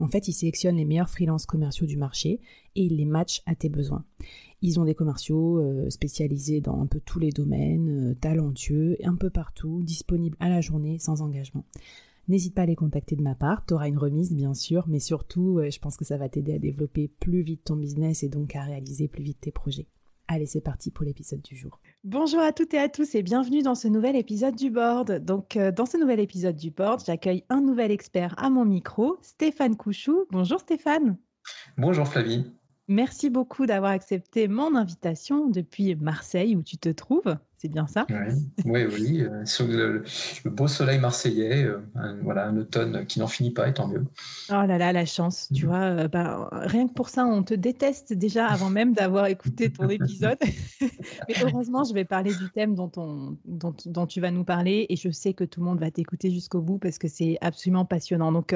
En fait, ils sélectionnent les meilleurs freelances commerciaux du marché et ils les matchent à tes besoins. Ils ont des commerciaux euh, spécialisés dans un peu tous les domaines, euh, talentueux, un peu partout, disponibles à la journée sans engagement. N'hésite pas à les contacter de ma part, tu auras une remise bien sûr, mais surtout, je pense que ça va t'aider à développer plus vite ton business et donc à réaliser plus vite tes projets. Allez, c'est parti pour l'épisode du jour. Bonjour à toutes et à tous et bienvenue dans ce nouvel épisode du board. Donc, euh, dans ce nouvel épisode du board, j'accueille un nouvel expert à mon micro, Stéphane Couchou. Bonjour Stéphane. Bonjour Flavie. Merci beaucoup d'avoir accepté mon invitation depuis Marseille où tu te trouves. C'est bien ça? Oui, oui, euh, sur le, beau soleil marseillais, euh, un, voilà, un automne qui n'en finit pas, et tant mieux. Oh là là, la chance, tu vois, euh, bah, rien que pour ça, on te déteste déjà avant même d'avoir écouté ton épisode. Mais heureusement, je vais parler du thème dont, on, dont, dont, tu vas nous parler, et je sais que tout le monde va t'écouter jusqu'au bout parce que c'est absolument passionnant. Donc,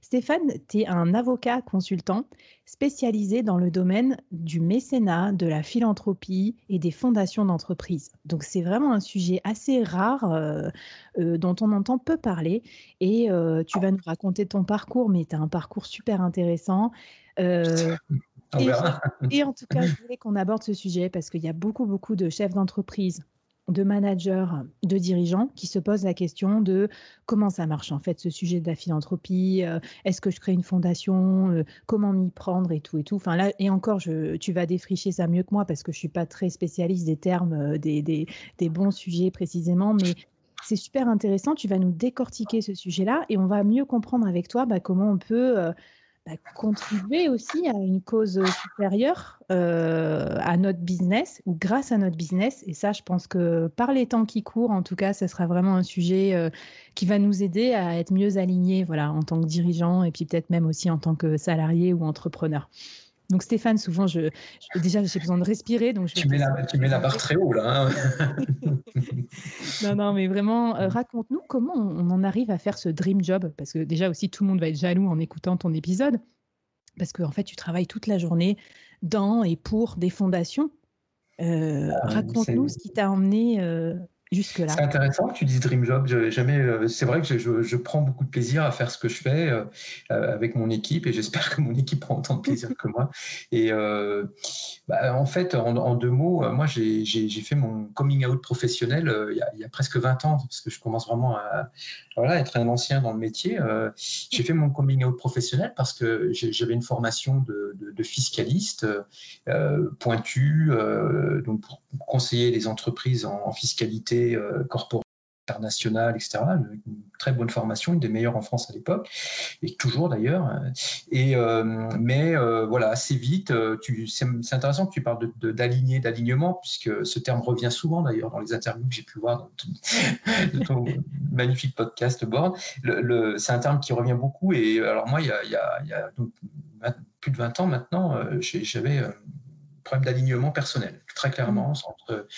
Stéphane, tu es un avocat consultant spécialisé dans le domaine du mécénat, de la philanthropie et des fondations d'entreprise. Donc, donc c'est vraiment un sujet assez rare euh, euh, dont on entend peu parler. Et euh, tu vas nous raconter ton parcours, mais tu as un parcours super intéressant. Et, et, en tout cas, je voulais qu'on aborde ce sujet parce qu'il y a beaucoup, beaucoup de chefs d'entreprise de managers, de dirigeants qui se posent la question de comment ça marche en fait ce sujet de la philanthropie, euh, est-ce que je crée une fondation, euh, comment m'y prendre et tout et tout. Enfin là et encore, tu vas défricher ça mieux que moi parce que je suis pas très spécialiste des termes, euh, des, des, des, bons sujets précisément, mais c'est super intéressant. Tu vas nous décortiquer ce sujet-là et on va mieux comprendre avec toi bah, comment on peut bah, contribuer aussi à une cause supérieure euh, à notre business ou grâce à notre business. Et ça, je pense que par les temps qui courent, en tout cas, ce sera vraiment un sujet euh, qui va nous aider à être mieux alignés voilà, en tant que dirigeant et puis peut-être même aussi en tant que salarié ou entrepreneur. Donc Stéphane, souvent, je, déjà j'ai besoin de respirer. Donc je tu, mets la, tu mets la barre très haut là. Hein. non, non, mais vraiment, euh, raconte-nous comment on, en arrive à faire ce dream job, parce que déjà aussi tout le monde va être jaloux en écoutant ton épisode, parce qu'en en fait tu travailles toute la journée dans et pour des fondations. Euh, ah, raconte-nous ce qui t'a emmené euh, c'est intéressant que tu dises Dream Job. Jamais. Euh, c'est vrai que je, prends beaucoup de plaisir à faire ce que je fais euh, euh, avec mon équipe et j'espère que mon équipe prend autant de plaisir que moi. Et bah, en fait, en, deux mots, moi j'ai fait mon coming out professionnel il y, a, presque 20 ans parce que je commence vraiment à, être un ancien dans le métier. j'ai fait mon coming out professionnel parce que j'avais une formation de, fiscaliste pointu, donc pour conseiller les entreprises en, en fiscalité euh, corporelle internationale, etc. Une très bonne formation, une des meilleures en France à l'époque, et toujours d'ailleurs. Et euh, mais euh, voilà, assez vite. c'est, intéressant que tu parles de, d'aligner, d'alignement, puisque ce terme revient souvent d'ailleurs dans les interviews que j'ai pu voir dans ton, magnifique podcast Board. Le, c'est un terme qui revient beaucoup. Et alors moi, il y a, il y a, plus de 20 ans maintenant, j'avais un problème d'alignement personnel, très clairement, entre euh,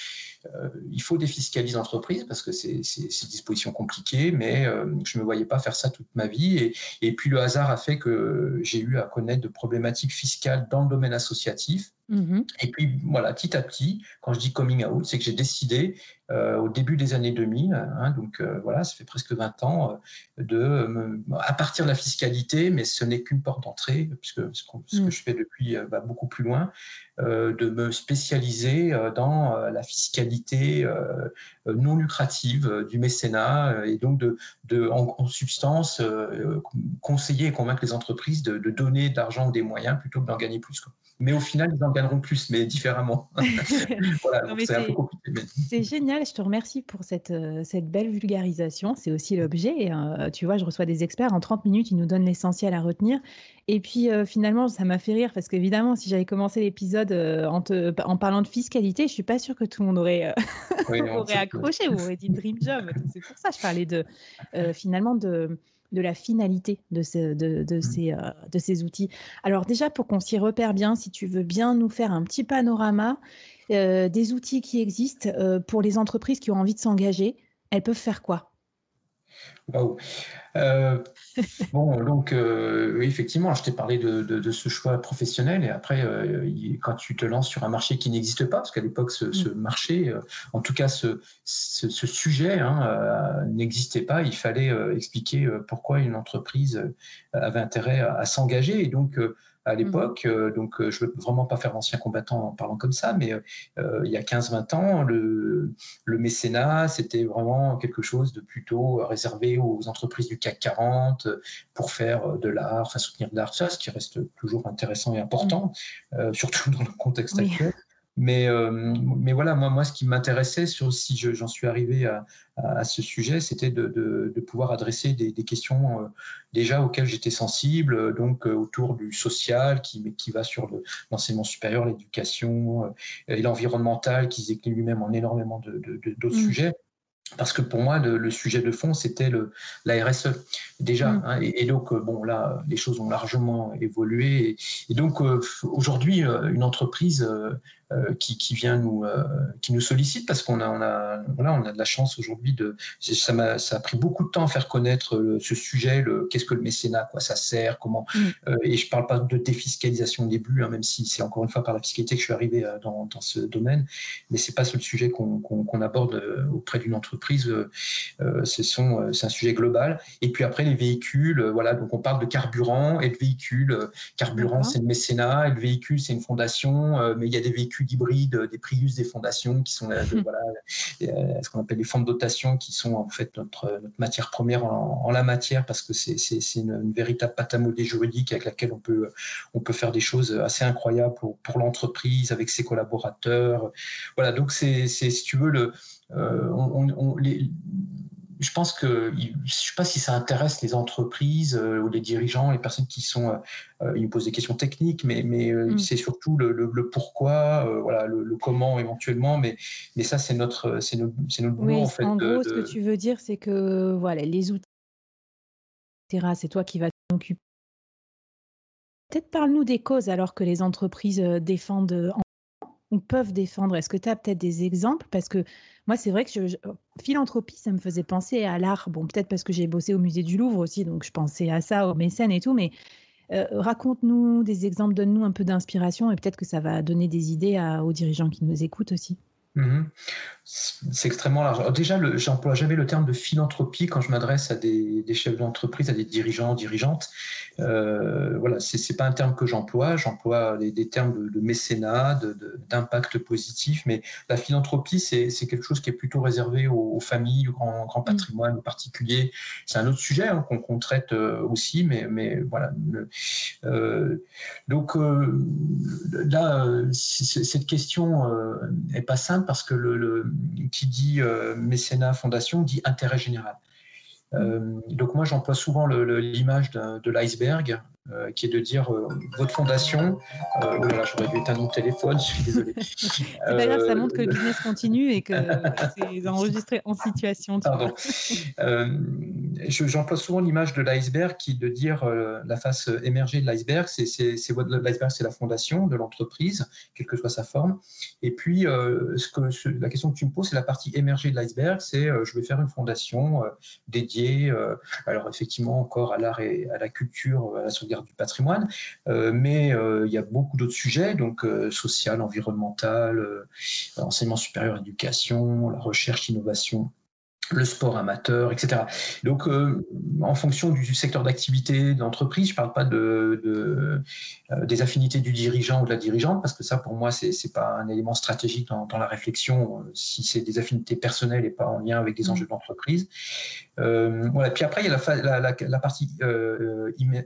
il faut défiscaliser l'entreprise parce que c'est une disposition compliquée, mais euh, je ne me voyais pas faire ça toute ma vie. Et, et puis le hasard a fait que j'ai eu à connaître de problématiques fiscales dans le domaine associatif Mmh et puis voilà, petit à petit, quand je dis coming out, c'est que j'ai décidé euh, au début des années 2000, hein, donc euh, voilà, ça fait presque 20 ans, euh, de à partir de la fiscalité, mais ce n'est qu'une porte d'entrée, puisque ce, que mmh. je fais depuis va beaucoup plus loin, de me spécialiser dans la fiscalité non lucrative du mécénat et donc de, de en, substance conseiller et convaincre les entreprises de, donner de l'argent ou des moyens plutôt que d'en gagner plus. Quoi mais au final, ils en gagneront plus, mais différemment. c'est génial, je te remercie pour cette, euh, cette belle vulgarisation. C'est aussi l'objet. Euh, tu vois, je reçois des experts, en 30 minutes, ils nous donnent l'essentiel à retenir. Et puis euh, finalement, ça m'a fait rire parce qu'évidemment, si j'avais commencé l'épisode en, en, parlant de fiscalité, je suis pas sûre que tout le monde aurait, aurait accroché ou aurait dit Dream Job. C'est pour ça que je parlais de, finalement de de la finalité de, de, ces, euh, de ces outils. Alors déjà, pour qu'on s'y repère bien, si tu veux bien nous faire un petit panorama euh, des outils qui existent euh, pour les entreprises qui ont envie de s'engager, elles peuvent faire quoi? Waouh euh, bon, donc, euh, oui, effectivement, je t'ai parlé de, ce choix professionnel et après, euh, quand tu te lances sur un marché qui n'existe pas, parce qu'à l'époque, ce, mm. marché, en tout cas, ce, sujet hein, n'existait pas, il fallait expliquer pourquoi une entreprise avait intérêt à s'engager. Et donc, à mmh l'époque. Euh, donc, euh, je ne veux vraiment pas faire ancien combattant en parlant comme ça, mais euh, il y a 15-20 ans, le, le mécénat, c'était vraiment quelque chose de plutôt réservé aux entreprises du CAC 40 pour faire de l'art, enfin soutenir de l'art, ça, ce qui reste toujours intéressant et important, mmh. surtout dans le contexte actuel. Mais, euh, mais voilà, moi, moi, ce qui m'intéressait, si j'en suis arrivé à, à, ce sujet, c'était de, de, de, pouvoir adresser des, des questions euh, déjà auxquelles j'étais sensible, donc euh, autour du social, qui, qui va sur l'enseignement supérieur, l'éducation, et l'environnemental, qui se lui-même en énormément d'autres mmh. sujets parce que pour moi, le, sujet de fond, c'était la RSE, déjà. Mm. Hein, et, donc, bon, là, les choses ont largement évolué. Et, donc, euh, aujourd'hui, une entreprise qui, qui, vient nous, qui nous sollicite, parce qu'on a, on a, voilà, on a de la chance aujourd'hui de. Ça, a, ça a pris beaucoup de temps à faire connaître ce sujet, le, qu'est-ce que le mécénat, quoi ça sert, comment. Mm. et je ne parle pas de défiscalisation au début, hein, même si c'est encore une fois par la fiscalité que je suis arrivé dans, dans ce domaine, mais ce n'est pas le sujet qu'on, qu'on aborde auprès d'une entreprise euh, euh, euh, c'est un sujet global. Et puis après, les véhicules, voilà, donc on parle de carburant et de véhicules. Carburant, c'est le mécénat, et le véhicule, c'est une fondation, mais il y a des véhicules hybrides, des Prius, des fondations, qui sont voilà, ce qu'on appelle les fonds de dotation, qui sont en fait notre, matière première en, la matière, parce que c'est une, véritable pâte à modeler juridique avec laquelle on peut, on peut faire des choses assez incroyables pour, pour l'entreprise, avec ses collaborateurs. Voilà, donc c'est, si tu veux, le, euh, on, je pense que je ne sais pas si ça intéresse les entreprises euh, ou les dirigeants, les personnes qui sont, euh, ils me posent des questions techniques, mais, mais mm. c'est surtout le, pourquoi, voilà, le, comment éventuellement, mais, mais ça c'est notre, c'est notre, notre boulot en fait. En gros, ce que tu veux dire, c'est que voilà, les outils, c'est toi qui vas t'occuper. Peut-être parle-nous des causes alors que les entreprises défendent ou peuvent défendre. Est-ce que tu as peut-être des exemples? Parce que moi, c'est vrai que je, philanthropie, ça me faisait penser à l'art. Bon, peut-être parce que j'ai bossé au musée du Louvre aussi, donc je pensais à ça, aux mécènes et tout, mais euh, raconte-nous des exemples, donne-nous un peu d'inspiration et peut-être que ça va donner des idées aux dirigeants qui nous écoutent aussi. Mmh c'est extrêmement large. déjà, j'emploie jamais le terme de philanthropie quand je m'adresse à des, chefs d'entreprise, à des dirigeants, dirigeantes. Euh, voilà, c'est pas un terme que j'emploie. J'emploie des, termes de, mécénat, d'impact positif. Mais la philanthropie, c'est quelque chose qui est plutôt réservé aux, familles, au grand, grand patrimoine, aux particuliers. C'est un autre sujet hein, qu'on traite euh, aussi, mais, mais voilà. Euh, donc là, cette question est pas simple parce que le, qui dit euh, mécénat fondation dit intérêt général. Euh, donc moi j'emploie souvent l'image de l'iceberg euh, qui est de dire euh, votre fondation. Euh, oh là j'aurais dû éteindre mon téléphone, je suis désolé. D'ailleurs, ça montre que le business continue et que c'est enregistré en situation. Pardon. J'emploie souvent l'image de l'iceberg qui est de dire la face émergée de l'iceberg, c'est l'iceberg, c'est la fondation de l'entreprise, quelle que soit sa forme. Et puis, ce que, la question que tu me poses, c'est la partie émergée de l'iceberg, c'est je vais faire une fondation dédiée, alors effectivement encore à l'art et à la culture, à la du patrimoine, mais il y a beaucoup d'autres sujets, donc social, environnemental, enseignement supérieur, éducation, la recherche, innovation le sport amateur, etc. Donc, euh, en fonction du, secteur d'activité de l'entreprise, je ne parle pas de, euh, des affinités du dirigeant ou de la dirigeante, parce que ça, pour moi, ce n'est pas un élément stratégique dans, la réflexion, euh, si c'est des affinités personnelles et pas en lien avec des enjeux de l'entreprise. voilà. Puis après, il y a la, la, partie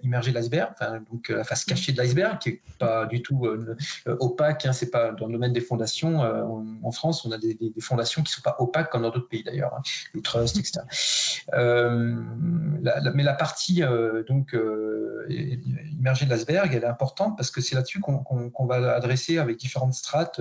immergée de l'iceberg, donc la face cachée de l'iceberg, qui n'est pas du tout opaque. Hein, c'est pas dans le domaine des fondations. en France, on a des, fondations qui ne sont pas opaques comme dans d'autres pays d'ailleurs. Hein les trusts, etc. Euh, mais la partie euh, donc euh, immergée de l'iceberg, elle est importante parce que c'est là-dessus qu'on va adresser avec différentes strates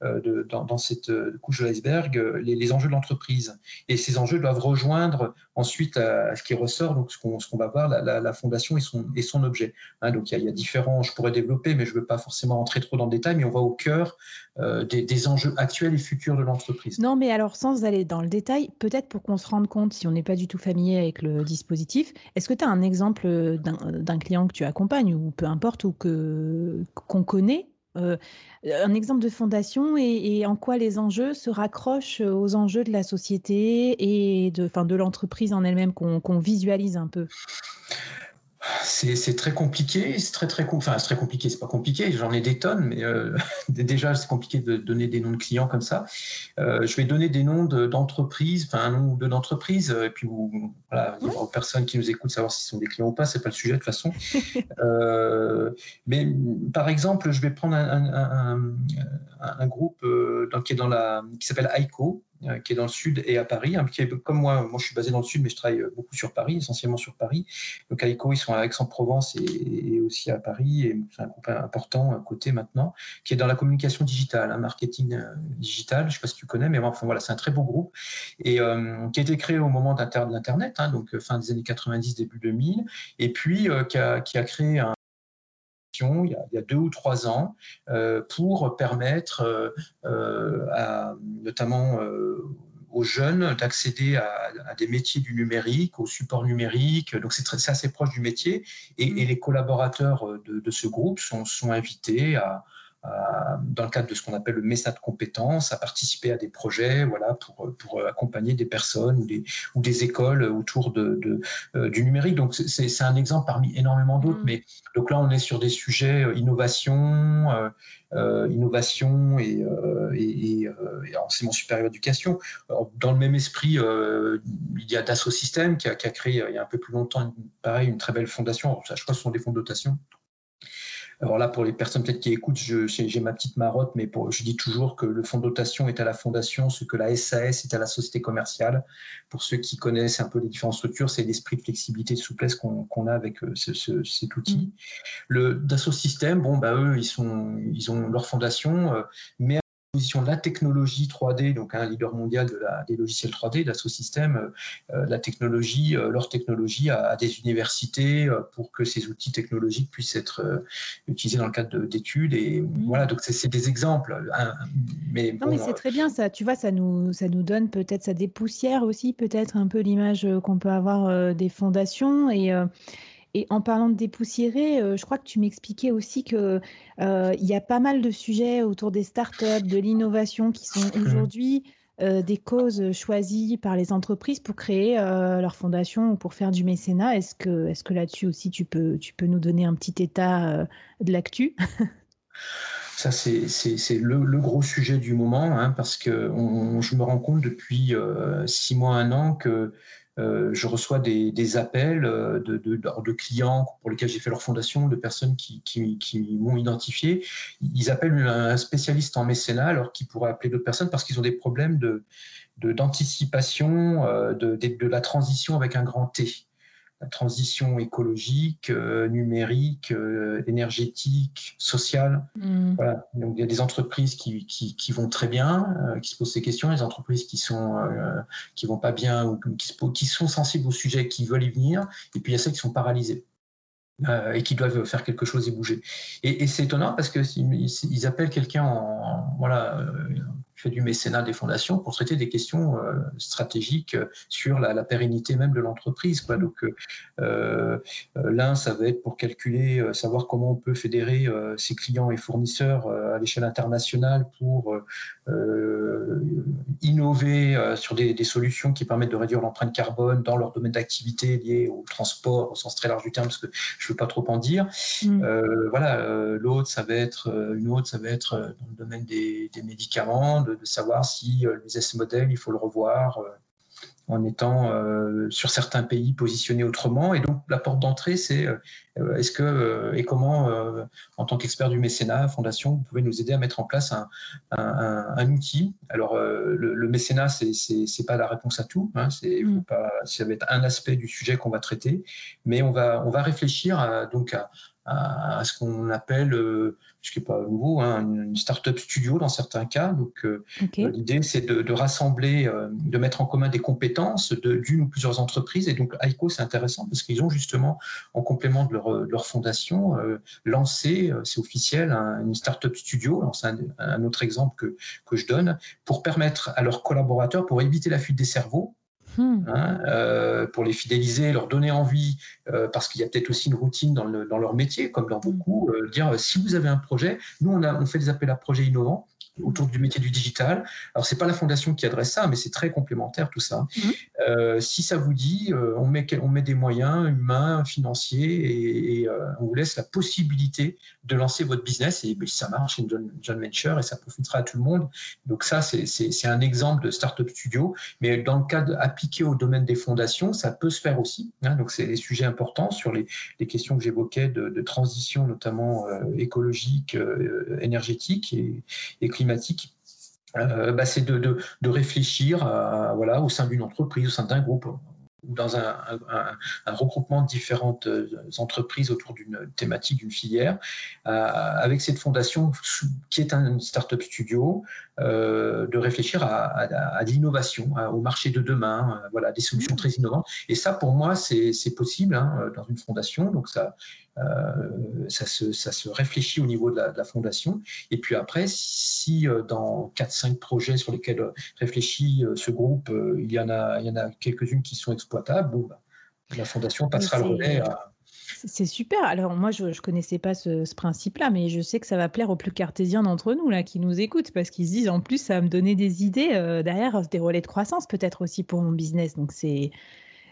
dans, cette couche de l'iceberg les, enjeux de l'entreprise. Et ces enjeux doivent rejoindre ensuite à, ce qui ressort, donc ce qu'on va voir, la, fondation et son, et son objet. Hein, donc il y, a, différents, je pourrais développer, mais je ne veux pas forcément entrer trop dans le détail, mais on va au cœur des, enjeux actuels et futurs de l'entreprise. Non, mais alors sans aller dans le détail, peut-être pour qu'on se rende compte, si on n'est pas du tout familier avec le dispositif, est-ce que tu as un exemple d'un client que tu accompagnes, ou peu importe, ou qu'on connaît euh, un exemple de fondation et, en quoi les enjeux se raccrochent aux enjeux de la société et de, de l'entreprise en elle-même qu'on visualise un peu? C'est très compliqué, c'est très très enfin c'est très compliqué, c'est pas compliqué, j'en ai des tonnes, mais euh, déjà c'est compliqué de donner des noms de clients comme ça. Euh, je vais donner des noms d'entreprises, enfin un nom ou deux d'entreprises, et puis vous, voilà, il y aura personne qui nous écoute savoir s'ils sont des clients ou pas, c'est pas le sujet de toute façon. Euh, mais par exemple, je vais prendre un, un, groupe qui est dans la, qui s'appelle ICO, euh, qui est dans le sud et à Paris, qui est comme moi, moi je suis basé dans le sud, mais je travaille euh, beaucoup sur Paris, essentiellement sur Paris. Donc à ils sont à Aix-en-Provence et, aussi à Paris, et c'est un groupe important à côté maintenant, qui est dans la communication digitale, un hein, marketing euh, digital, je ne sais pas si tu connais, mais enfin voilà, c'est un très beau groupe, et qui a été créé au moment de l'Internet, hein, donc fin des années 90, début 2000, et puis qui, a, qui a créé un il y, a, deux ou trois ans euh, pour permettre euh, euh, à, notamment aux jeunes d'accéder à, des métiers du numérique, au support numérique. Donc c'est assez proche du métier. Et, mmh. les collaborateurs de, ce groupe sont, sont invités à, dans le cadre de ce qu'on appelle le MESA de compétences, à participer à des projets voilà, pour, pour accompagner des personnes ou des, ou des écoles autour de, euh, du numérique. Donc, c'est un exemple parmi énormément d'autres. Mm. Mais donc là, on est sur des sujets euh, innovation, euh, innovation et, et, enseignement supérieur éducation. Dans le même esprit, il y a Dassault Systèmes qui a, qui a, créé il y a un peu plus longtemps, pareil, une très belle fondation. je crois que ce sont des fonds de dotation alors là, pour les personnes peut-être qui écoutent, j'ai ma petite marotte, mais pour, je dis toujours que le fonds de dotation est à la fondation, ce que la SAS est à la société commerciale. Pour ceux qui connaissent un peu les différentes structures, c'est l'esprit de flexibilité de souplesse qu'on a avec euh, cet outil. Mmh. Le Dassault Systèmes, bon, bah, eux, ils, sont, ils ont leur fondation, euh, mais la technologie 3D, donc un leader mondial de la, des logiciels 3D, d'Asso System, euh, euh, la technologie, euh, leur technologie à, des universités pour que ces outils technologiques puissent être utilisés dans le cadre d'études. Et mmh. voilà, donc c'est des exemples. Hein, mais non, mais c'est très bien ça. Tu vois, ça nous, ça nous donne peut-être, ça dépoussière aussi peut-être un peu l'image qu'on peut avoir des fondations et et en parlant de dépoussiérer, euh, je crois que tu m'expliquais aussi qu'il euh, y a pas mal de sujets autour des startups, de l'innovation qui sont aujourd'hui euh, des causes choisies par les entreprises pour créer leur fondation ou pour faire du mécénat. Est-ce que, est que là-dessus aussi tu peux, tu peux nous donner un petit état de l'actu? Ça, c'est le, gros sujet du moment, hein, parce que je me rends compte depuis six mois, un an que euh, je reçois des, appels euh, de, clients pour lesquels j'ai fait leur fondation, de personnes qui, m'ont identifié. Ils appellent un spécialiste en mécénat alors qu'ils pourraient appeler d'autres personnes parce qu'ils ont des problèmes d'anticipation de, euh, de, la transition avec un grand T la transition écologique, euh, numérique, euh, énergétique, sociale. Mm. Voilà. Donc il y a des entreprises qui, qui, vont très bien, euh, qui se posent ces questions, des entreprises qui sont qui vont pas bien ou qui, qui, sont sensibles au sujet, qui veulent y venir, et puis il y a celles qui sont paralysées. et qui doivent faire quelque chose et bouger. Et, c'est étonnant parce que ils, appellent quelqu'un en voilà je fais du mécénat des fondations pour traiter des questions stratégiques sur la, pérennité même de l'entreprise. Quoi. Donc, l'un, ça va être pour calculer, savoir comment on peut fédérer ses clients et fournisseurs à l'échelle internationale pour innover sur des, des, solutions qui permettent de réduire l'empreinte carbone dans leur domaine d'activité lié au transport au sens très large du terme, parce que je ne veux pas trop en dire. Mm. Euh, voilà, euh, l'autre, ça va être euh, une autre, ça va être dans le domaine des, médicaments, de, savoir si le business model, il faut le revoir en étant euh, sur certains pays positionnés autrement. Et donc, la porte d'entrée, c'est euh, est-ce que euh, et comment, en tant qu'expert du mécénat, Fondation, vous pouvez nous aider à mettre en place un, un, outil? Alors, le, mécénat, c'est n'est pas la réponse à tout. Hein, c'est mm. pas, ça va être un aspect du sujet qu'on va traiter, mais on va, on va réfléchir à, donc à, à, ce qu'on appelle, euh, ce qui n'est pas nouveau, hein, une start-up studio dans certains cas. Donc, euh, euh, l'idée, c'est de, rassembler, de mettre en commun des compétences d'une ou plusieurs entreprises. Et donc, ICO, c'est intéressant parce qu'ils ont justement, en complément de leur, fondation, lancé, c'est officiel, une start-up studio. C'est un, autre exemple que, que je donne pour permettre à leurs collaborateurs, pour éviter la fuite des cerveaux, Hmm. Hein, euh, pour les fidéliser, leur donner envie, euh, parce qu'il y a peut-être aussi une routine dans, leur métier, comme dans beaucoup, euh, dire si vous avez un projet, nous on, on fait des appels à projets innovants, autour du métier du digital. Alors, c'est pas la fondation qui adresse ça, mais c'est très complémentaire tout ça. Mhm. Euh, si ça vous dit, euh, on, met, on met des moyens humains, financiers, et, euh, on vous laisse la possibilité de lancer votre business. Et ben, ça marche, une joint venture, et ça profitera à tout le monde. Donc ça, c'est un exemple de startup studio. Mais dans le cas appliqué au domaine des fondations, ça peut se faire aussi. Hein. donc c'est des sujets importants sur les, les questions que j'évoquais de, de, transition, notamment écologique, énergétique et, et climatique euh, bah, c'est de, réfléchir voilà, au sein d'une entreprise, au sein d'un groupe ou dans un, regroupement de différentes euh, entreprises autour d'une thématique, d'une filière, euh, avec cette fondation qui est un startup studio, de réfléchir à, l'innovation, au marché de demain, voilà, des solutions mmh. très innovantes. Et ça, pour moi, c'est possible hein, dans une fondation. Donc ça, ça, se, ça, se, réfléchit au niveau de la, fondation. Et puis après, si euh, dans 4-5 projets sur lesquels euh, réfléchit ce groupe, il y en a, il y en a quelques-unes qui sont exploitables, bon, bah, la fondation passera le relais à, c'est super. Alors moi, je ne connaissais pas ce, principe-là, mais je sais que ça va plaire aux plus cartésiens d'entre nous là qui nous écoutent parce qu'ils se disent en plus, ça va me donner des idées derrière des relais de croissance peut-être aussi pour mon business. Donc c'est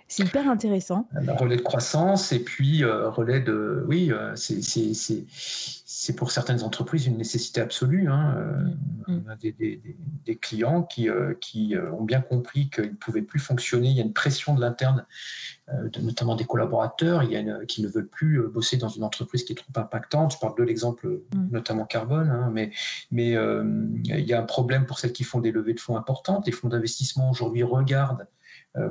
c'est hyper intéressant. Un relais de croissance et puis euh, relais de. Oui, euh, c'est pour certaines entreprises une nécessité absolue. Hein. Euh, mm. On a des, clients qui, qui ont bien compris qu'ils ne pouvaient plus fonctionner. Il y a une pression de l'interne, notamment des collaborateurs il y a qui ne veulent plus bosser dans une entreprise qui est trop impactante. Je parle de l'exemple mm. notamment carbone, hein, mais, mais il y a un problème pour celles qui font des levées de fonds importantes. Les fonds d'investissement aujourd'hui regardent euh,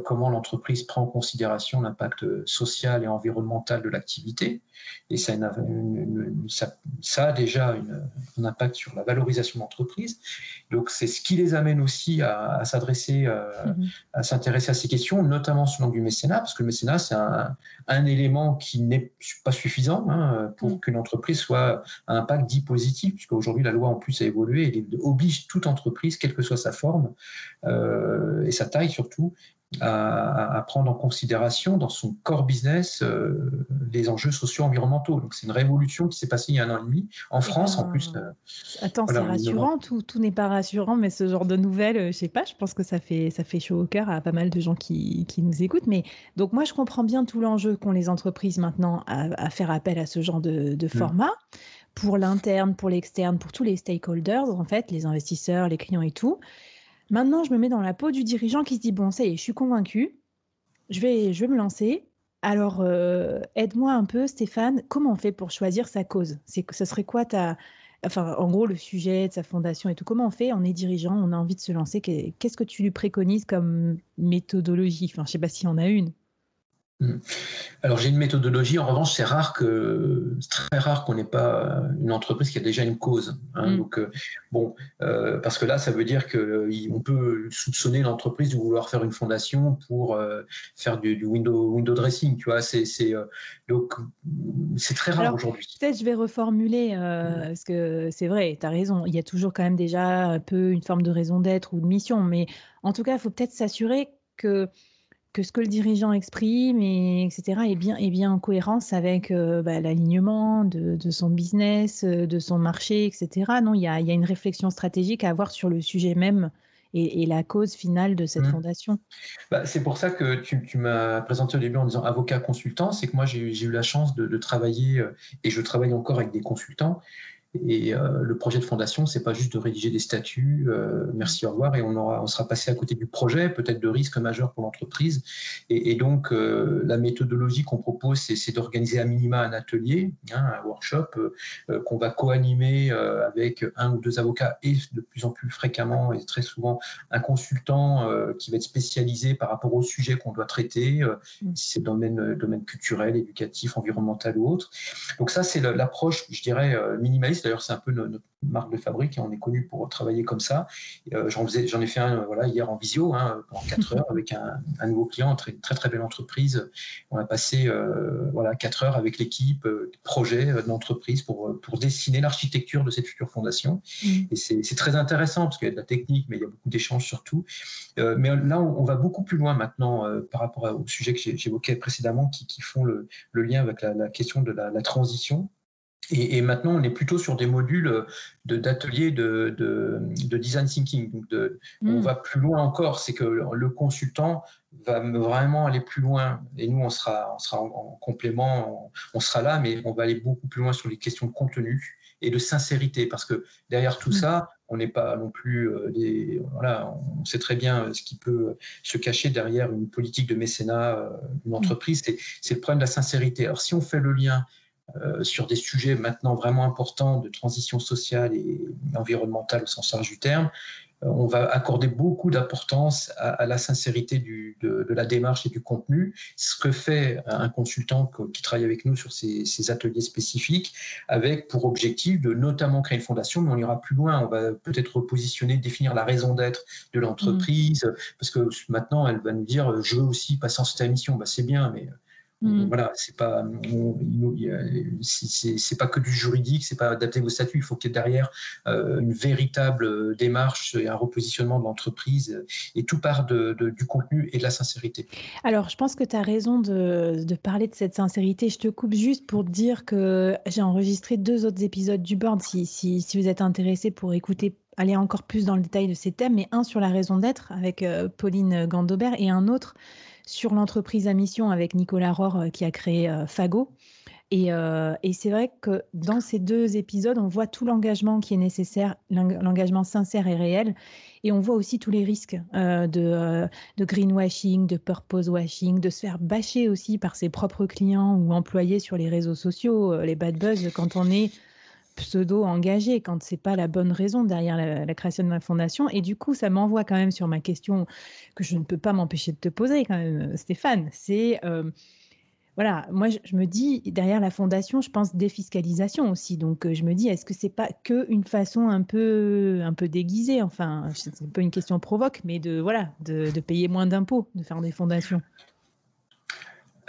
comment l'entreprise prend en considération l'impact social et environnemental de l'activité. Et ça, ça, a déjà un impact sur la valorisation de l'entreprise. Donc c'est ce qui les amène aussi à, s'adresser, euh, mm-hmm. à s'intéresser à ces questions, notamment sur l'angle du mécénat, parce que le mécénat, c'est un, élément qui n'est pas suffisant hein, pour mm. qu'une entreprise soit à impact dit positif, puisque aujourd'hui la loi en plus a évolué et oblige toute entreprise, quelle que soit sa forme euh, et sa taille surtout, à, prendre en considération dans son core business euh, les enjeux sociaux environnementaux. Donc c'est une révolution qui s'est passée il y a un an et demi en France en plus. Euh, attends, c'est rassurant, tout, tout n'est pas rassurant, mais ce genre de nouvelles, euh, je sais pas, je pense que ça fait, ça fait chaud au cœur à pas mal de gens qui, qui nous écoutent. Mais donc moi je comprends bien tout l'enjeu qu'ont les entreprises maintenant à, faire appel à ce genre de, de mm. format. Pour l'interne, pour l'externe, pour tous les stakeholders, en fait, les investisseurs, les clients et tout. Maintenant, je me mets dans la peau du dirigeant qui se dit bon, ça y est, je suis convaincu, je vais, je vais me lancer. Alors, euh, aide-moi un peu, Stéphane. Comment on fait pour choisir sa cause? C'est ce serait quoi ta, enfin, en gros, le sujet de sa fondation et tout? Comment on fait? On est dirigeant, on a envie de se lancer. Qu'est-ce que tu lui préconises comme méthodologie? Enfin, je sais pas s'il y en a une. Hmm. Alors j'ai une méthodologie. En revanche, c'est rare que, très rare qu'on n'ait pas une entreprise qui a déjà une cause. Hein. Hmm. Donc euh, bon, euh, parce que là, ça veut dire qu'on peut soupçonner l'entreprise de vouloir faire une fondation pour euh, faire du, window, window dressing. Tu vois, c'est donc c'est très rare aujourd'hui. Peut-être je vais reformuler parce que c'est vrai, tu as raison. Il y a toujours quand même déjà un peu une forme de raison d'être ou de mission, mais en tout cas, il faut peut-être s'assurer que que ce que le dirigeant exprime, et, etc., est bien, est bien en cohérence avec euh, bah, l'alignement de, son business, euh, de son marché, etc. Non, il y a, y a, une réflexion stratégique à avoir sur le sujet même et, la cause finale de cette mmh. fondation. Bah, c'est pour ça que tu, tu m'as présenté au début en disant avocat consultant. C'est que moi, j'ai eu la chance de, de, travailler, euh, et je travaille encore avec des consultants et euh, le projet de fondation, c'est pas juste de rédiger des statuts, euh, merci, au revoir, et on, aura, on sera passé à côté du projet, peut-être de risques majeurs pour l'entreprise. Et, donc, euh, la méthodologie qu'on propose, c'est d'organiser à minima un atelier, hein, un workshop qu'on va co-animer avec un ou deux avocats et de plus en plus fréquemment et très souvent un consultant qui va être spécialisé par rapport au sujet qu'on doit traiter, mm. si c'est domaine, domaine culturel, éducatif, environnemental ou autre. Donc ça, c'est l'approche, je dirais, minimaliste D'ailleurs, c'est un peu notre marque de fabrique et on est connu pour travailler comme ça. Euh, j'en, ai fait un voilà, hier en visio hein, pendant 4 heures avec un, nouveau client, très, très très belle entreprise. On a passé euh, voilà, 4 heures avec l'équipe, euh, projet d'entreprise pour, pour dessiner l'architecture de cette future fondation. Mmh. Et c'est, très intéressant parce qu'il y a de la technique, mais il y a beaucoup d'échanges surtout. mais là, on, va beaucoup plus loin maintenant par rapport au sujet que j'évoquais précédemment qui, qui font le, lien avec la, question de la transition et, maintenant, on est plutôt sur des modules euh, d'ateliers de, de, design thinking. Donc On hmm. va plus loin encore, c'est que le consultant va vraiment aller plus loin. Et nous, on sera, on sera en, complément, on, sera là, mais on va aller beaucoup plus loin sur les questions de contenu et de sincérité, parce que derrière tout hmm. ça, on n'est pas non plus euh, des. Voilà, on sait très bien ce qui peut se cacher derrière une politique de mécénat euh, d'une hmm. entreprise. C'est le problème de la sincérité. Alors, si on fait le lien euh, sur des sujets maintenant vraiment importants de transition sociale et environnementale au sens large du terme, euh, on va accorder beaucoup d'importance à, la sincérité de, la démarche et du contenu, ce que fait un consultant qui travaille avec nous sur ces, ateliers spécifiques, avec pour objectif de notamment créer une fondation, mais on ira plus loin, on va peut-être repositionner, définir la raison d'être de l'entreprise, mmh. parce que maintenant elle va nous dire je veux aussi passer en cette mission, bah, c'est bien, mais Mm. Voilà, c'est pas, c'est pas que du juridique, c'est pas adapter vos statuts. Il faut qu'il y ait derrière euh, une véritable démarche et un repositionnement de l'entreprise. Et tout part de, du contenu et de la sincérité. Alors, je pense que tu as raison de, de, parler de cette sincérité. Je te coupe juste pour dire que j'ai enregistré deux autres épisodes du board. Si, si, si vous êtes intéressé pour écouter aller encore plus dans le détail de ces thèmes, mais un sur la raison d'être avec euh, Pauline Gandobert et un autre sur l'entreprise à mission avec Nicolas Rohr euh, qui a créé euh, Fago. Euh, et, c'est vrai que dans ces deux épisodes, on voit tout l'engagement qui est nécessaire, l'engagement sincère et réel. Et on voit aussi tous les risques de, greenwashing, de purpose washing, de se faire bâcher aussi par ses propres clients ou employés sur les réseaux sociaux, les bad buzz, quand on est pseudo-engagé quand c'est pas la bonne raison derrière la, création de ma fondation. Et du coup, ça m'envoie quand même sur ma question que je ne peux pas m'empêcher de te poser quand même, Stéphane. C'est euh, voilà, moi je, me dis derrière la fondation, je pense défiscalisation aussi. Donc euh, je me dis, est-ce que c'est pas que une façon un peu un peu déguisée, enfin, c'est un peu une question provoque, mais de voilà, de payer moins d'impôts, de faire des fondations.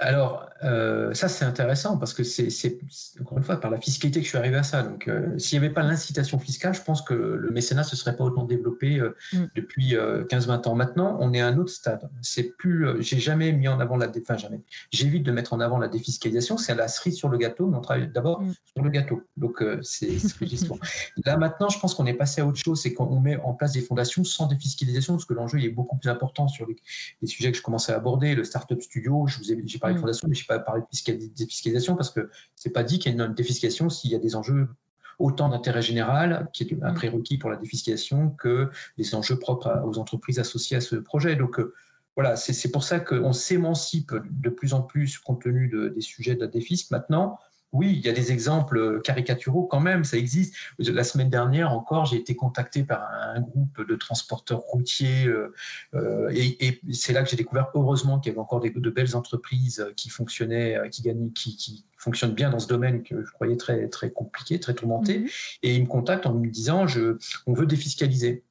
Alors, euh, ça c'est intéressant parce que c'est, encore une fois, par la fiscalité que je suis arrivé à ça. Donc, euh, s'il n'y avait pas l'incitation fiscale, je pense que le mécénat ne serait pas autant développé euh, mm. depuis 15-20 ans. Maintenant, on est à un autre stade. C'est plus, j'ai jamais mis en avant la, enfin jamais. J'évite de mettre en avant la défiscalisation. C'est la cerise sur le gâteau, mais on travaille d'abord mm. sur le gâteau. Donc, c'est ce que Là maintenant, je pense qu'on est passé à autre chose, c'est qu'on met en place des fondations sans défiscalisation, parce que l'enjeu est beaucoup plus important sur les, sujets que je commençais à aborder, le startup studio. Je vous ai, j'ai parlé de mm. fondation, mais je n'ai pas parlé de défiscalisation parce que c'est pas dit qu'il y a une défiscalisation s'il y a des enjeux autant d'intérêt général, qui est un mm. prérequis pour la défiscalisation, que les enjeux propres aux entreprises associées à ce projet. Donc euh, voilà, c'est pour ça qu'on s'émancipe de plus en plus compte tenu des sujets de la défisque. Maintenant, oui, il y a des exemples caricaturaux quand même, ça existe. La semaine dernière encore, j'ai été contacté par un groupe de transporteurs routiers et, c'est là que j'ai découvert heureusement qu'il y avait encore des, de belles entreprises qui fonctionnaient, qui gagnaient, qui, fonctionnent bien dans ce domaine que je croyais très, très compliqué, très tourmenté. Mhm. Et ils me contactent en me disant je, on veut défiscaliser.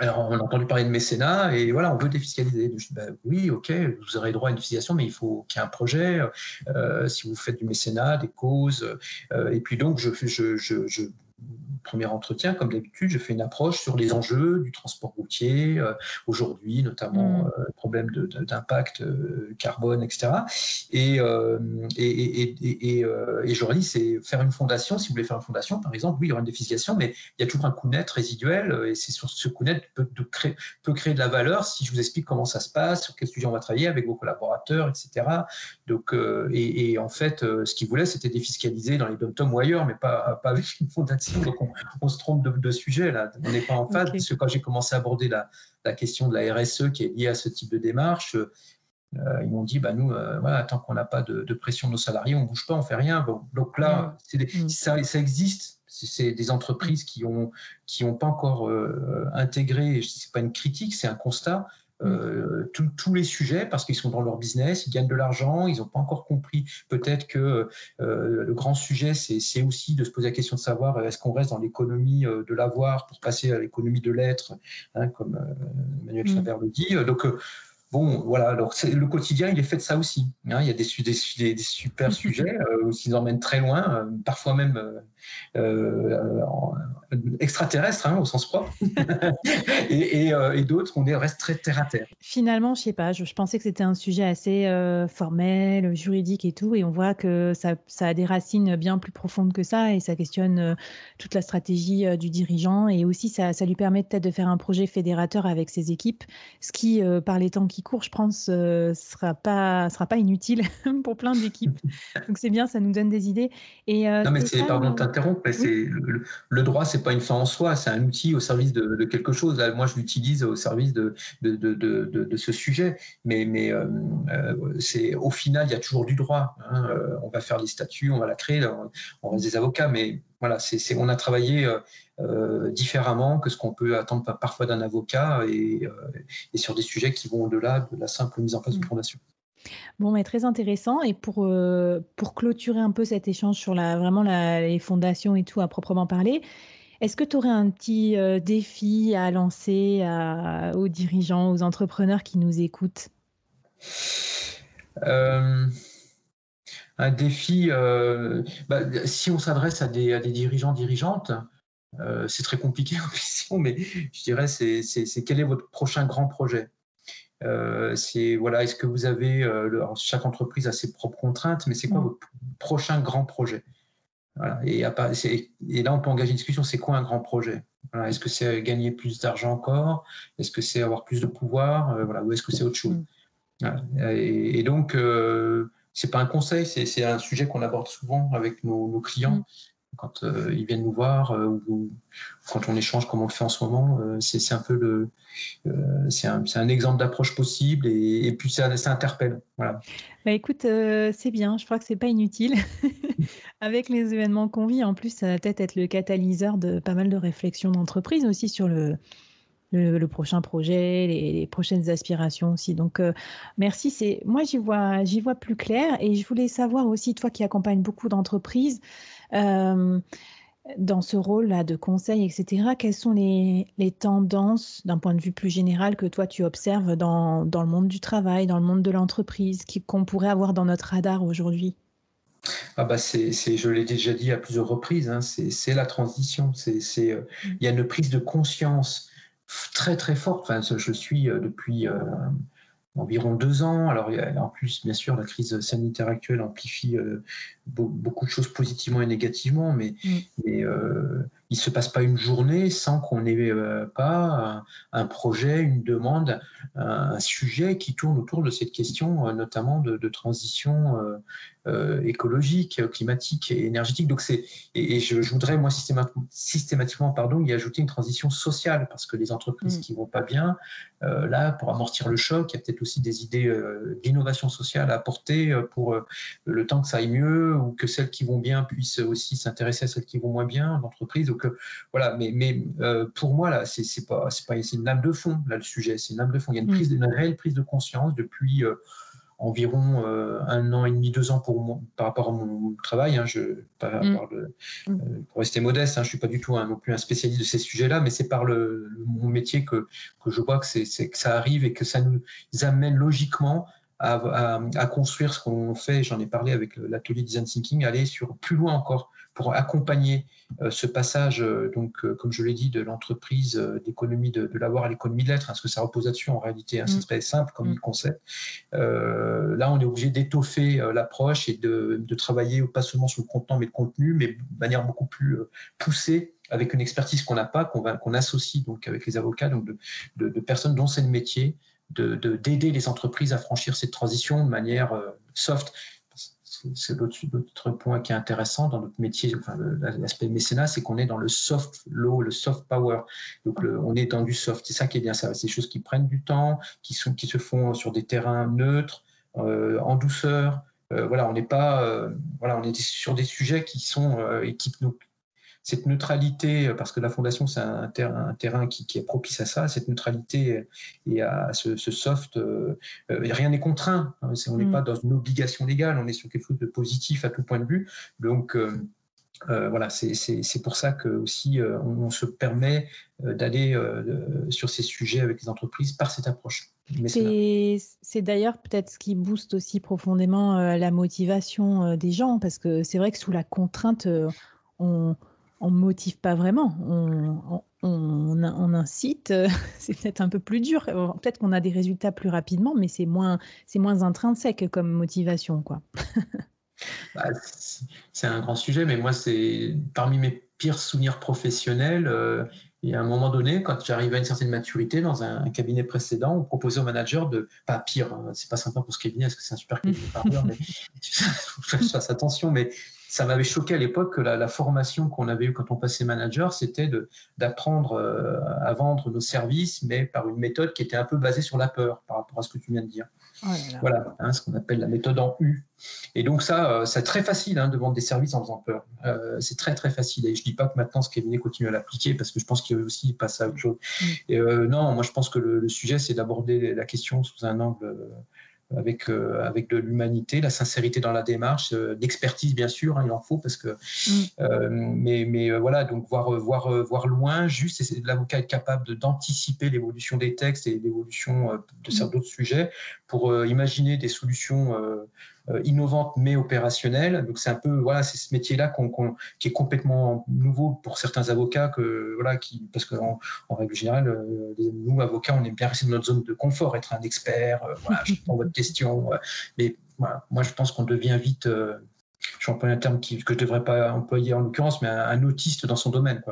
Alors, on a entendu parler de mécénat et voilà, on veut défiscaliser. Je dis, bah, oui, ok, vous aurez droit à une défiscalisation, mais il faut qu'il y ait un projet. Euh, si vous faites du mécénat, des causes. Euh, et puis donc, je, je, je premier entretien, comme d'habitude, je fais une approche sur les enjeux du transport routier, euh, aujourd'hui, notamment mm. euh, problème d'impact euh, carbone, etc. Et, et, et, et, je leur dis, c'est faire une fondation. Si vous voulez faire une fondation, par exemple, oui, il y aura une défiscalisation, mais il y a toujours un coût net résiduel, et c'est sur ce coût net peut, de créer, peut créer de la valeur si je vous explique comment ça se passe, sur quel sujet on va travailler avec vos collaborateurs, etc. Donc, et, en fait, ce qu'ils voulaient, c'était défiscaliser dans les dom ou ailleurs, mais pas, pas avec une fondation. Donc, on, se trompe de, sujet là. On n'est pas en phase, parce que quand j'ai commencé à aborder la, question de la RSE qui est liée à ce type de démarche, euh, ils m'ont dit, bah, nous, euh, voilà, tant qu'on n'a pas de, pression de nos salariés, on ne bouge pas, on ne fait rien. donc là, mm. ça, ça, existe. C'est des entreprises qui n'ont qui ont pas encore euh, intégré, ce n'est pas une critique, c'est un constat, euh, tous les sujets parce qu'ils sont dans leur business, ils gagnent de l'argent, ils n'ont pas encore compris peut-être que euh, le grand sujet, c'est aussi de se poser la question de savoir est-ce qu'on reste dans l'économie euh, de l'avoir pour passer à l'économie de l'être, hein, comme Emmanuel mmh. le dit. Donc, Bon, voilà, alors le quotidien, il est fait de ça aussi. Hein. il y a des, des, des super sujets euh, qui nous emmènent très loin, parfois même euh, extraterrestres hein, au sens propre, et, euh, et, d'autres, on est, reste très terre à terre. Finalement, je sais pas, je, pensais que c'était un sujet assez euh, formel, juridique et tout, et on voit que ça, ça, a des racines bien plus profondes que ça, et ça questionne toute la stratégie du dirigeant, et aussi ça, ça lui permet peut-être de faire un projet fédérateur avec ses équipes, ce qui, par les temps qui courent, je pense, sera pas sera pas inutile pour plein d'équipes. Donc c'est bien, ça nous donne des idées. Et, non mais c'est pardon mais c'est le, droit, c'est pas une fin en soi, c'est un outil au service de, quelque chose. moi, je l'utilise au service de, de, ce sujet, mais, mais euh, euh, c'est au final, il y a toujours du droit. Hein. Euh, on va faire des statuts, on va la créer, on reste des avocats, mais voilà, c'est on a travaillé différemment que ce qu'on peut attendre parfois d'un avocat et, et, sur des sujets qui vont au-delà de la simple mise en place d'une mmh. fondation. Bon, mais très intéressant. Et pour, euh, pour clôturer un peu cet échange sur la, vraiment les fondations et tout à proprement parler, est-ce que tu aurais un petit euh, défi à lancer aux dirigeants, aux entrepreneurs qui nous écoutent? Euh, Un défi, bah, si on s'adresse à des, dirigeants, dirigeantes, c'est très compliqué en mais je dirais c'est quel est votre prochain grand projet? Euh, c'est voilà, est-ce que vous avez euh, chaque entreprise a ses propres contraintes, mais c'est quoi mm. votre prochain grand projet? Et, et, là, on peut engager une discussion. C'est quoi un grand projet? Est-ce que c'est gagner plus d'argent encore? Est-ce que c'est avoir plus de pouvoir? Euh, voilà, Ou est-ce que c'est autre chose? Mm. et, donc, c'est pas un conseil, c'est un sujet qu'on aborde souvent avec nos, clients. Quand euh, ils viennent nous voir euh, ou, quand on échange comme on le fait en ce moment, euh, c'est un peu c'est un, exemple d'approche possible et, puis ça, interpelle. Voilà. Bah écoute, c'est bien. Je crois que c'est pas inutile. Avec les événements qu'on vit, en plus, ça va peut-être être le catalyseur de pas mal de réflexions d'entreprise aussi sur le, le, prochain projet, les, prochaines aspirations aussi. Donc, merci. Moi, j'y vois, j'y vois plus clair. Et je voulais savoir aussi, toi qui accompagnes beaucoup d'entreprises, dans ce rôle-là de conseil, etc., quelles sont les, tendances d'un point de vue plus général que toi tu observes dans, dans le monde du travail, dans le monde de l'entreprise, qu'on pourrait avoir dans notre radar aujourd'hui? Ah bah c'est, je l'ai déjà dit à plusieurs reprises, hein, c'est, la transition. C'est, euh, mmh. il y a une prise de conscience très très forte. Enfin, je suis euh, depuis environ deux ans. Alors, en plus, bien sûr, la crise sanitaire actuelle amplifie euh, beaucoup de choses positivement et négativement, mais, mm. euh, il ne se passe pas une journée sans qu'on n'ait euh, pas un, projet, une demande, un, sujet qui tourne autour de cette question, notamment de, transition écologique, climatique et énergétique. Donc, c'est, et, je, voudrais, moi, systématiquement, pardon, y ajouter une transition sociale, parce que les entreprises mm. qui vont pas bien, là, pour amortir le choc, il y a peut-être aussi des idées d'innovation sociale à apporter pour le temps que ça aille mieux ou que celles qui vont bien puissent aussi s'intéresser à celles qui vont moins bien, l'entreprise. Donc voilà, mais, mais pour moi, là, c'est pas, pas une lame de fond, là, le sujet. C'est une lame de fond. Il y a une, mm. prise, une réelle prise de conscience depuis environ euh, un an et demi, deux ans pour par rapport à mon travail. Hein, je, mm. mm. euh, pour rester modeste, hein, je ne suis pas du tout non plus un spécialiste de ces sujets-là, mais c'est par le, mon métier que, que je vois que, c'est, que ça arrive et que ça nous amène logiquement à, à, construire ce qu'on fait. J'en ai parlé avec l'atelier Design Thinking, aller sur plus loin encore pour accompagner euh, ce passage, euh, donc, euh, comme je l'ai dit, de l'entreprise d'économie de, de l'avoir à l'économie de l'être, parce que ça repose là-dessus en réalité, hein, c'est mm. très simple comme mm. concept. là, on est obligé d'étoffer l'approche et de, de, travailler pas seulement sur le contenant, mais le contenu, mais de manière beaucoup plus poussée avec une expertise qu'on n'a pas, qu'on associe donc avec les avocats, donc de, de, de personnes dont c'est le métier, d'aider les entreprises à franchir cette transition de manière soft c'est l'autre point qui est intéressant dans notre métier, enfin, l'aspect mécénat, c'est qu'on est dans le soft law, le soft power. Donc, on est dans du soft. C'est ça qui est bien. C'est des choses qui prennent du temps, qui, sont, qui se font sur des terrains neutres, euh, en douceur. Euh, voilà, on n'est pas, euh, voilà, on est sur des sujets qui sont et qui nous, cette neutralité, parce que la fondation, c'est un, terrain, un terrain qui, est propice à ça, cette neutralité et à ce, soft, euh, euh, rien n'est contraint. Hein, on n'est mm. pas dans une obligation légale, on est sur quelque chose de positif à tout point de vue. Donc, euh, voilà, c'est pour ça que aussi on, se permet d'aller sur ces sujets avec les entreprises par cette approche. C'est d'ailleurs peut-être ce qui booste aussi profondément la motivation des gens, parce que c'est vrai que sous la contrainte, on, on motive pas vraiment, on, on, incite, c'est peut-être un peu plus dur. Peut-être qu'on a des résultats plus rapidement, mais c'est moins, c'est moins intrinsèque comme motivation, quoi. Bah, c'est un grand sujet, mais moi, c'est parmi mes pires souvenirs professionnels. Euh, et à un moment donné, quand j'arrivais à une certaine maturité dans un, cabinet précédent, on proposait au manager de, pas pire, hein, c'est pas sympa pour ce cabinet parce que c'est un super cabinet mais je fasse attention, mais ça m'avait choqué à l'époque que la, formation qu'on avait eue quand on passait manager, c'était d'apprendre euh, à vendre nos services, mais par une méthode qui était un peu basée sur la peur par rapport à ce que tu viens de dire. Oh voilà, hein, ce qu'on appelle la méthode en U. Et donc ça, euh, c'est très facile hein, de vendre des services en faisant peur. Euh, c'est très très facile. Et je dis pas que maintenant ce cabinet continue à l'appliquer parce que je pense qu'il aussi passe à autre chose. Mm. Non, moi je pense que le, le sujet c'est d'aborder la question sous un angle avec, euh, avec de l'humanité, la sincérité dans la démarche, euh, l'expertise bien sûr, hein, il en faut parce que, mm. euh, mais, mais voilà, donc voir, voir, voir loin, juste l'avocat être capable d'anticiper l'évolution des textes et l'évolution de certains d'autres sujets pour imaginer des solutions innovante mais opérationnelle. Donc c'est un peu voilà, c'est ce métier-là qui est complètement nouveau pour certains avocats que voilà, qui parce qu'en en règle générale, euh, nous avocats, on aime bien rester dans notre zone de confort, être un expert. Euh, voilà, je réponds votre question, mais voilà, moi je pense qu'on devient vite. je emploie un terme qui, que je ne devrais pas employer en l'occurrence, mais un, autiste dans son domaine.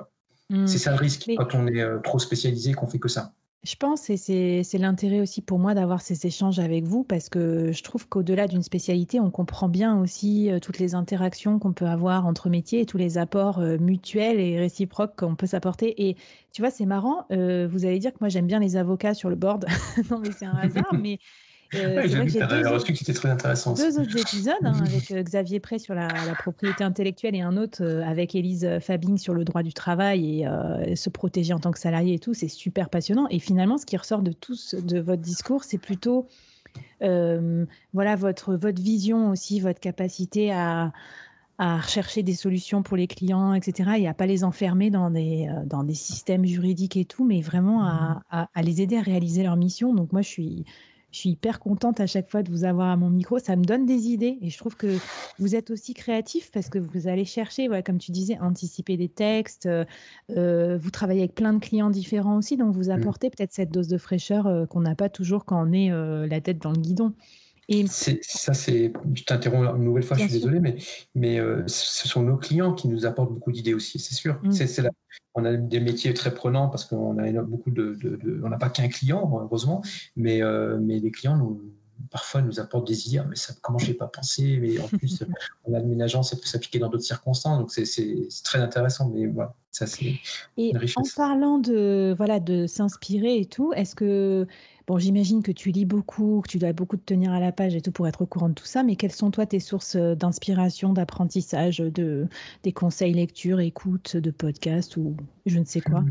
Mmh. C'est ça le risque quand on est trop spécialisé qu'on fait que ça. Je pense, et c'est l'intérêt aussi pour moi d'avoir ces échanges avec vous, parce que je trouve qu'au-delà d'une spécialité, on comprend bien aussi toutes les interactions qu'on peut avoir entre métiers et tous les apports mutuels et réciproques qu'on peut s'apporter. Et tu vois, c'est marrant, vous allez dire que moi j'aime bien les avocats sur le board. non, mais c'est un hasard, mais euh, ouais, j'ai reçu qui était très intéressant. Deux autres épisodes hein, avec euh, Xavier Pré sur la, propriété intellectuelle et un autre euh, avec Élise Fabing sur le droit du travail et se protéger en tant que salarié et tout. C'est super passionnant. Et finalement, ce qui ressort de tout de votre discours, c'est plutôt voilà votre, votre vision aussi, votre capacité à, à rechercher des solutions pour les clients, etc. Et à pas les enfermer dans des, dans des systèmes juridiques et tout, mais vraiment à, mmh. à les aider à réaliser leur mission. Donc moi, je suis je suis hyper contente à chaque fois de vous avoir à mon micro. Ça me donne des idées et je trouve que vous êtes aussi créatif parce que vous allez chercher, comme tu disais, anticiper des textes. Euh, euh, vous travaillez avec plein de clients différents aussi, donc vous mmh. apportez peut-être cette dose de fraîcheur euh, qu'on n'a pas toujours quand on est la tête dans le guidon. Et... Ça, c'est. Je t'interromps une nouvelle fois, je suis désolé, mais, mais ce sont nos clients qui nous apportent beaucoup d'idées aussi, c'est sûr. Mmh. C'est on a des métiers très prenants parce qu'on a beaucoup de, on n'a pas qu'un client heureusement, mais euh, mais les clients nous, parfois nous apporte des idées, mais ça, comment je n'ai pas pensé, mais en plus, en aménageant, ça peut s'appliquer dans d'autres circonstances, donc c'est très intéressant, mais voilà, ça c'est une richesse. En parlant de, voilà, de s'inspirer et tout, est-ce que, bon, j'imagine que tu lis beaucoup, que tu dois beaucoup te tenir à la page et tout pour être au courant de tout ça, mais quelles sont toi tes sources d'inspiration, d'apprentissage, de, des conseils lecture, écoute, de podcast ou je ne sais quoi?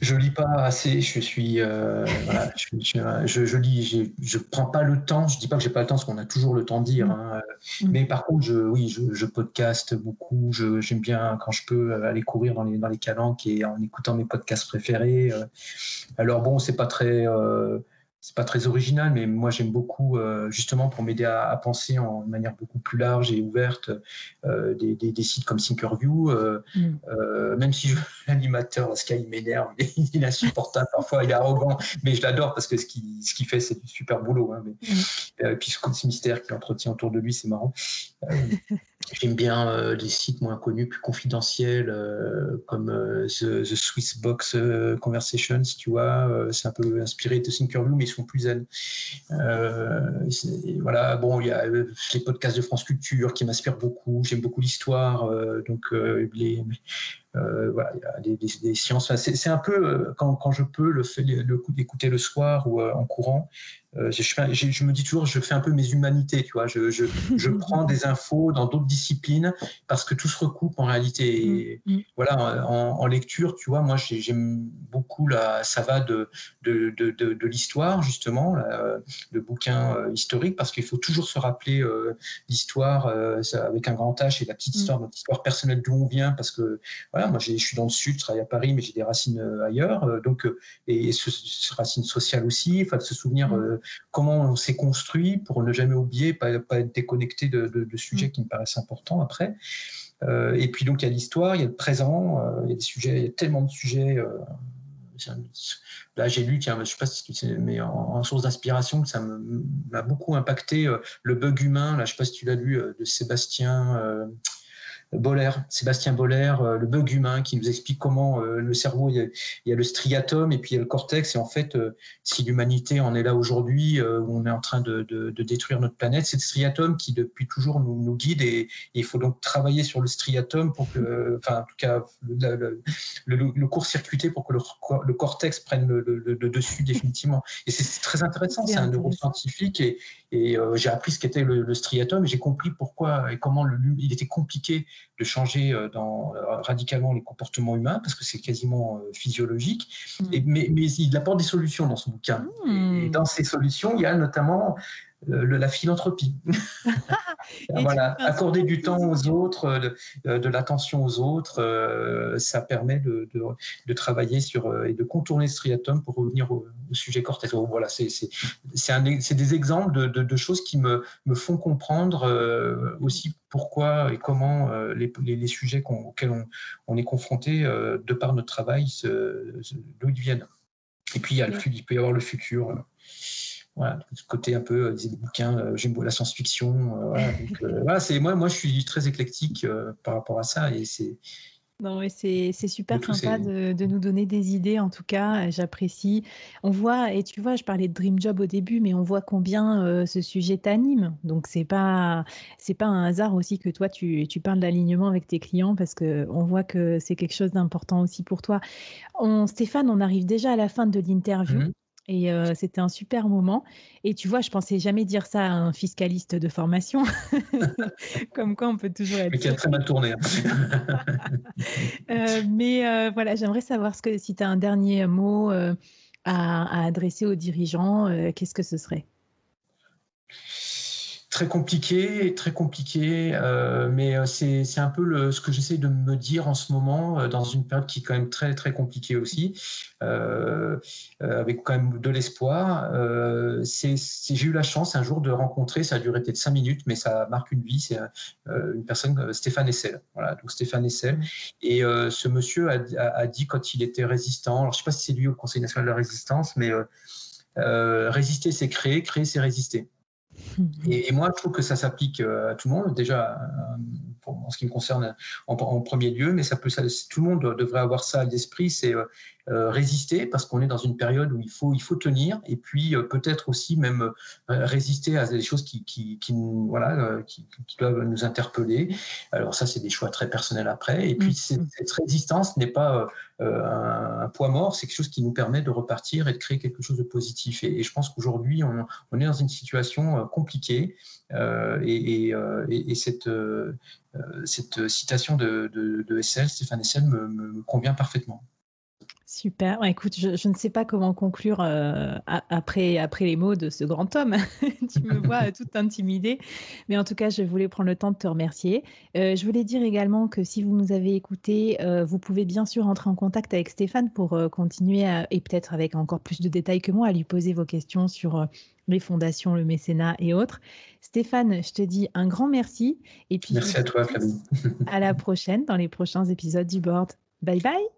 Je lis pas assez. Je suis, euh, voilà, je, je, lis. Je, je prends pas le temps. Je dis pas que j'ai pas le temps, parce qu'on a toujours le temps de dire. Hein. Mm. Mais par contre, je, oui, je, je podcaste beaucoup. J'aime bien quand je peux aller courir dans les dans les calanques et en écoutant mes podcasts préférés. Euh. Alors bon, c'est pas très. Euh, c'est pas très original, mais moi j'aime beaucoup, euh, justement pour m'aider à, penser en manière beaucoup plus large et ouverte, euh, des, des, sites comme Thinkerview, euh, mm. même si l'animateur, Sky, il m'énerve, il est insupportable parfois, il est arrogant, mais je l'adore parce que ce qu'il ce fait, c'est du super boulot. Hein, mais, mm. puis ce mystère qu'il entretient autour de lui, c'est marrant. J'aime bien euh, les sites moins connus, plus confidentiels, euh, comme euh, The, Swiss Box Conversations, tu vois. c'est un peu inspiré de Thinkerview, mais ils sont plus zen. voilà, bon, il y a les podcasts de France Culture qui m'inspirent beaucoup. J'aime beaucoup l'histoire, donc les, voilà, il y a des, sciences. c'est un peu quand, je peux le, le coup d'écouter le soir ou en courant. Euh, je, je, me dis toujours, je fais un peu mes humanités, tu vois. Je, je, je prends des infos dans d'autres disciplines parce que tout se recoupe en réalité. Mm, mm. voilà, en, lecture, tu vois, moi j'aime beaucoup la, ça va de, de, de, de, l'histoire justement, le bouquin euh, historique, parce qu'il faut toujours se rappeler euh, l'histoire avec un grand H et la petite mm. histoire, notre histoire personnelle d'où on vient, parce que voilà, moi je suis dans le sud, je travaille à Paris, mais j'ai des racines ailleurs, donc et ce, ce racines sociales aussi, il faut se souvenir comment on s'est construit pour ne jamais oublier, pas, pas être déconnecté de, sujets mm. qui me paraissent importants après. Euh, et puis donc il y a l'histoire, il y a le présent, euh, il y a des sujets, il y a tellement de sujets. Euh, là j'ai lu, tiens, je ne sais pas si c'est, mais en, source d'inspiration, ça m'a beaucoup impacté le bug humain. Là, je ne sais pas si tu l'as lu de Sébastien. Boller, Sébastien Boller, euh, le bug humain, qui nous explique comment euh, le cerveau, il y, a, le striatum et puis il y a le cortex. Et en fait, euh, si l'humanité en est là aujourd'hui, où on est en train de, détruire notre planète, c'est le striatum qui depuis toujours nous, guide. Et, il faut donc travailler sur le striatum pour que, enfin, en tout cas, le, le, court-circuiter pour que le, cortex prenne le, dessus définitivement. Et c'est très intéressant. C'est un neuroscientifique et, et j'ai appris ce qu'était le, striatum et j'ai compris pourquoi et comment il était compliqué de changer euh, dans, euh, radicalement les comportements humains, parce que c'est quasiment euh, physiologique. Mm. Et, mais, mais, il apporte des solutions dans son bouquin. Mm. Et dans ces solutions, il y a notamment la philanthropie. voilà, accorder du temps aux autres, euh, de, de l'attention aux autres, euh, ça permet de, de, travailler sur euh, et de contourner ce striatum pour revenir au, sujet cortex. Voilà, c'est des exemples de, choses qui me, me font comprendre aussi pourquoi et comment les, les, sujets auxquels on, on, est confronté de par notre travail, d'où ils viennent. Et puis il, y a le, il peut y avoir le futur. Voilà, ce côté un peu euh, des bouquins, euh, j'aime beaucoup la science-fiction. Euh, voilà, c'est moi, moi, je suis très éclectique par rapport à ça et c'est. Non, c'est super sympa de, de, nous donner des idées, en tout cas, j'apprécie. On voit, et tu vois, je parlais de Dream Job au début, mais on voit combien ce sujet t'anime. Donc, c'est pas, c'est pas un hasard aussi que toi, tu, tu parles d'alignement avec tes clients parce qu'on voit que c'est quelque chose d'important aussi pour toi. On, Stéphane, on arrive déjà à la fin de l'interview. Mmh. Et c'était un super moment. Et tu vois, je pensais jamais dire ça à un fiscaliste de formation. Comme quoi, on peut toujours être. Mais qui a très mal tourné. Hein. mais voilà, j'aimerais savoir ce que, si tu as un dernier mot à, à, adresser aux dirigeants, qu'est-ce que ce serait? Très compliqué, très compliqué, euh, mais euh, c'est un peu le, ce que j'essaie de me dire en ce moment, euh, dans une période qui est quand même très très compliquée aussi, avec quand même de l'espoir. J'ai eu la chance un jour de rencontrer, ça a duré peut-être cinq minutes, mais ça marque une vie, c'est une personne, Stéphane Essel. Voilà, donc Stéphane Essel. Et ce monsieur a, a, dit quand il était résistant, alors je ne sais pas si c'est lui au Conseil national de la résistance, mais résister c'est créer, créer c'est résister. Et, moi, je trouve que ça s'applique euh, à tout le monde, déjà en ce qui me concerne en, premier lieu, mais ça peut, tout le monde devrait avoir ça à l'esprit. C'est euh, résister parce qu'on est dans une période où il faut, il faut tenir et puis peut-être aussi même résister à des choses qui, qui, voilà, qui, doivent nous interpeller. Alors ça, c'est des choix très personnels après. Et puis mmh. cette résistance n'est pas un, poids mort, c'est quelque chose qui nous permet de repartir et de créer quelque chose de positif. Et, je pense qu'aujourd'hui, on, on, est dans une situation compliquée et, et, cette euh, cette citation de, de, SL, Stéphane SL, me, convient parfaitement. Super. écoute, je, ne sais pas comment conclure euh, après, après les mots de ce grand homme. tu me vois tout intimidée. Mais en tout cas, je voulais prendre le temps de te remercier. Euh, je voulais dire également que si vous nous avez écoutés, vous pouvez bien sûr entrer en contact avec Stéphane pour continuer et peut-être avec encore plus de détails que moi à lui poser vos questions sur les fondations, le mécénat et autres. Stéphane, je te dis un grand merci. Et puis merci à toi, Flavie. à la prochaine dans les prochains épisodes du board. Bye bye.